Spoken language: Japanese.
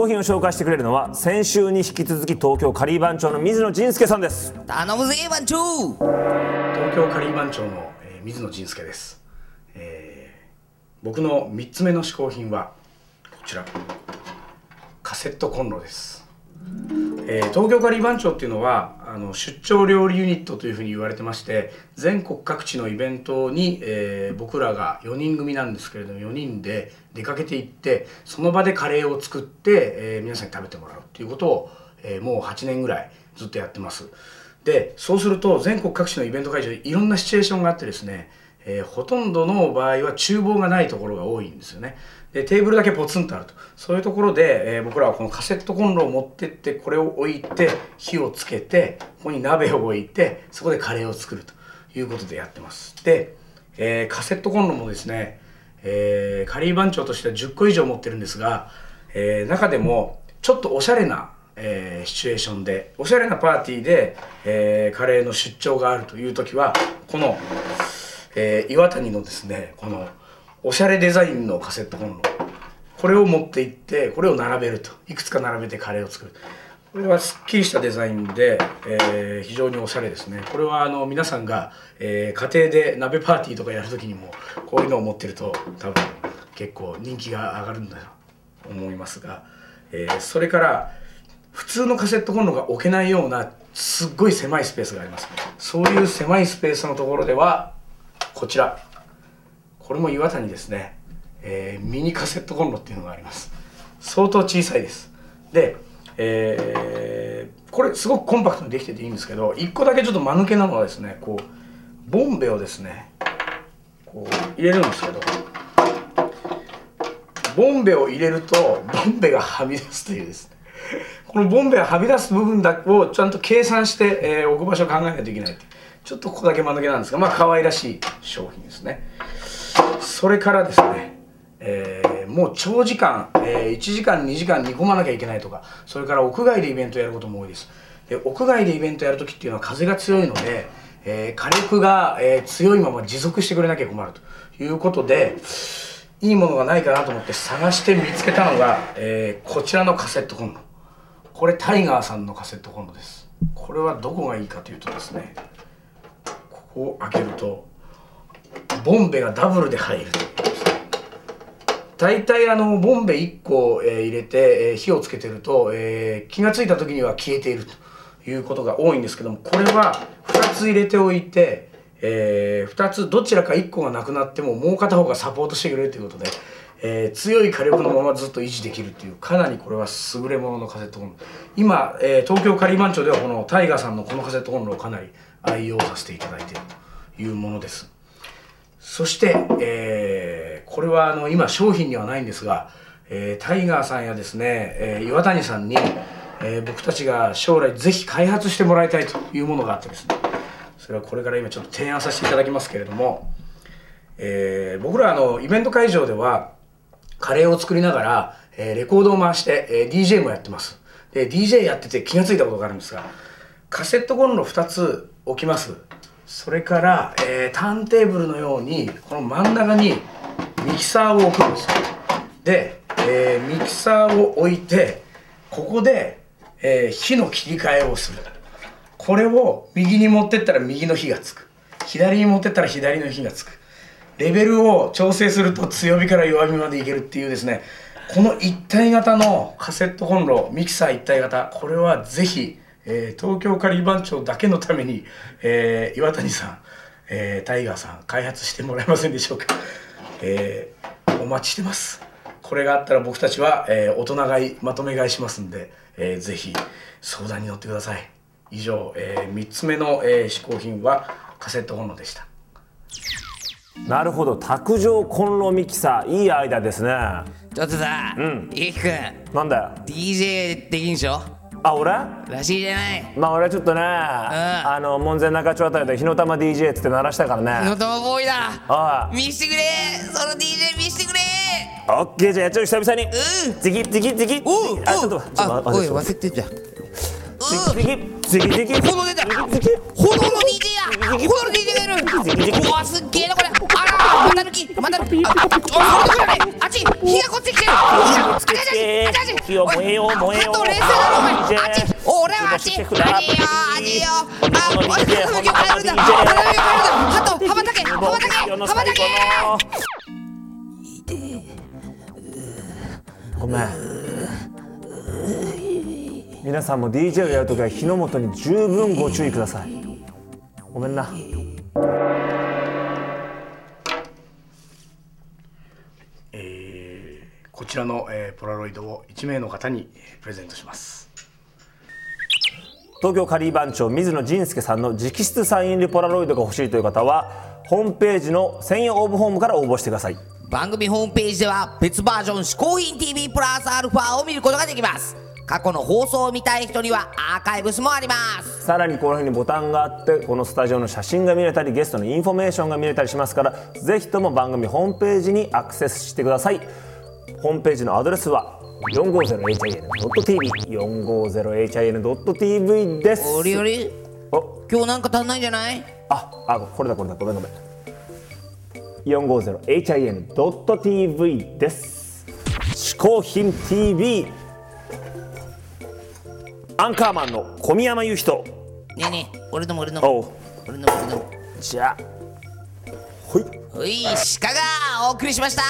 工品を紹介してくれるのは先週に引き続き東京カリー番長の水野仁介さんです。頼むぜ番長東京カリー番長の、えー水野仁介です、えー僕の3つ目の嗜好品はこちら。カセットコンロです、えー東京カリー番長っていうのはあの出張料理ユニットというふうに言われてまして全国各地のイベントに、えー僕らが4人組なんですけれども4人で出かけていってその場でカレーを作って、えー皆さんに食べてもらうっていうことを、えーもう8年ぐらいずっとやってます。でそうすると全国各地のイベント会場でいろんなシチュエーションがあってですね、えーほとんどの場合は厨房がないところが多いんですよね。でテーブルだけポツンとあると。そういうところで、えー僕らはこのカセットコンロを持ってってこれを置いて火をつけてここに鍋を置いてそこでカレーを作ると。いうことでやってます。で、えーカセットコンロもですね、えーカリー番長としては10個以上持ってるんですが、えー中でもちょっとおしゃれなえーシチュエーションでおしゃれなパーティーで、えーカレーの出張があるという時はこの、えー岩谷のですねこのおしゃれデザインのカセットコンロこれを持って行ってこれを並べると。いくつか並べてカレーを作る。これはすっきりしたデザインで、えー非常におしゃれですね。これはあの皆さんが、えー家庭で鍋パーティーとかやる時にもこういうのを持ってると多分結構人気が上がるんだと思いますが、えーそれから普通のカセットコンロが置けないようなすっごい狭いスペースがありますそういう狭いスペースのところではこちら。これも岩谷ですね、えーミニカセットコンロっていうのがあります。相当小さいです。で、えーこれすごくコンパクトにできてていいんですけど1個だけちょっと間抜けなのはですねこうボンベをですねこう入れるんですけどボンベを入れるとボンベがはみ出すというですね。このボンベがはみ出す部分だをちゃんと計算して、えー置く場所を考えないといけないちょっとここだけ間抜けなんですがまあ可愛らしい商品ですね。それからですね、えーもう長時間、えー1時間2時間煮込まなきゃいけないとかそれから屋外でイベントやることも多いです。で屋外でイベントやるときっていうのは風が強いので、えー火力が、え強いまま持続してくれなきゃ困るということでいいものがないかなと思って探して見つけたのが、えこちらのカセットコンロ。これタイガーさんのカセットコンロです。これはどこがいいかというとですねここを開けるとボンベがダブルで入る。大体あのボンベ1個、えー入れて、えー火をつけてると、えー気がついた時には消えているということが多いんですけどもこれは2つ入れておいて、え2つどちらか1個がなくなってももう片方がサポートしてくれるということで、え強い火力のままずっと維持できるっていうかなりこれは優れもののカセットコンロ今、え東京カリー番長ではこのタイガーさんのこのカセットコンロをかなり愛用させていただいているというものです。そして、えーこれはあの今商品にはないんですが、えータイガーさんやですね、えー岩谷さんに、えー僕たちが将来ぜひ開発してもらいたいというものがあってですね。それはこれから今ちょっと提案させていただきますけれども、えー僕らあのイベント会場ではカレーを作りながら、えーレコードを回して、えー DJ もやってます。で DJ やってて気がついたことがあるんですがカセットコンロ2つ置きます。それから、えーターンテーブルのようにこの真ん中にミキサーを置くんですよ。で、えーミキサーを置いてここで、えー火の切り替えをする。これを右に持ってったら右の火がつく。左に持ってったら左の火がつく。レベルを調整すると強火から弱火までいけるっていうですねこの一体型のカセットコンロミキサー一体型これはぜひ、えー東京カリー番長だけのために、えー岩谷さん、えータイガーさん開発してもらえませんでしょうか、えーお待ちしてます。これがあったら僕たちは、えー大人買いまとめ買いしますんで、えーぜひ相談に乗ってください。以上、え3つ目の、えー嗜好品はカセットコンロでした。なるほど卓上コンロミキサー。いいアイデアですね。ちょっとさ、ゆきくんなんだよ。DJ できんでしょ？あ俺？らしいじゃない。まあ俺はちょっとね、あの門前仲町あたりで火の玉 DJ っつって鳴らしたからね。のともボーイだあ見してくれ。その DJ 見してくれ。あオッケーじゃあやっちゃう久々に。うん。次次次。おうあちょっとあおい忘れてんじゃん。次次次次炎出た。炎の DJ や。炎の DJ がいる。うわすっげえなこれあらまた抜きまた抜きああおそれどころじゃないあっち火がこっち来てるあちゃちゃちゃちあちあち燃えよ燃えよ冷静だろお前あっち俺はあっちシェフだあじよあじよあこの DJ 花火を変えるんだこの DJ 花火を変えるんだハト羽ばたけ羽ばたけ羽ばたけごめん皆さんも DJ をやるときは火の元に十分ご注意くださいごめんなこちらの、えーポラロイドを1名の方にえープレゼントします。東京カリー番長水野仁輔さんの直筆サイン入りポラロイドが欲しいという方はホームページの専用応募フォームから応募してください。番組ホームページでは別バージョン嗜好品 TV プラスアルファを見ることができます。過去の放送を見たい人にはアーカイブスもあります。さらにこの辺にボタンがあってこのスタジオの写真が見れたりゲストのインフォメーションが見れたりしますからぜひとも番組ホームページにアクセスしてくださいホームページのアドレスは 450hin.tv 450hin.tv です。おりおり。お。今日なんか足んないんじゃない？ああこれだこれだ。ごめんごめん。450hin.tv です。嗜好品 TV アンカーマンの小宮山雄人ねえねえ俺のも俺のも。俺のも俺のも。じゃあ。ほい。ほい鹿がお送りしました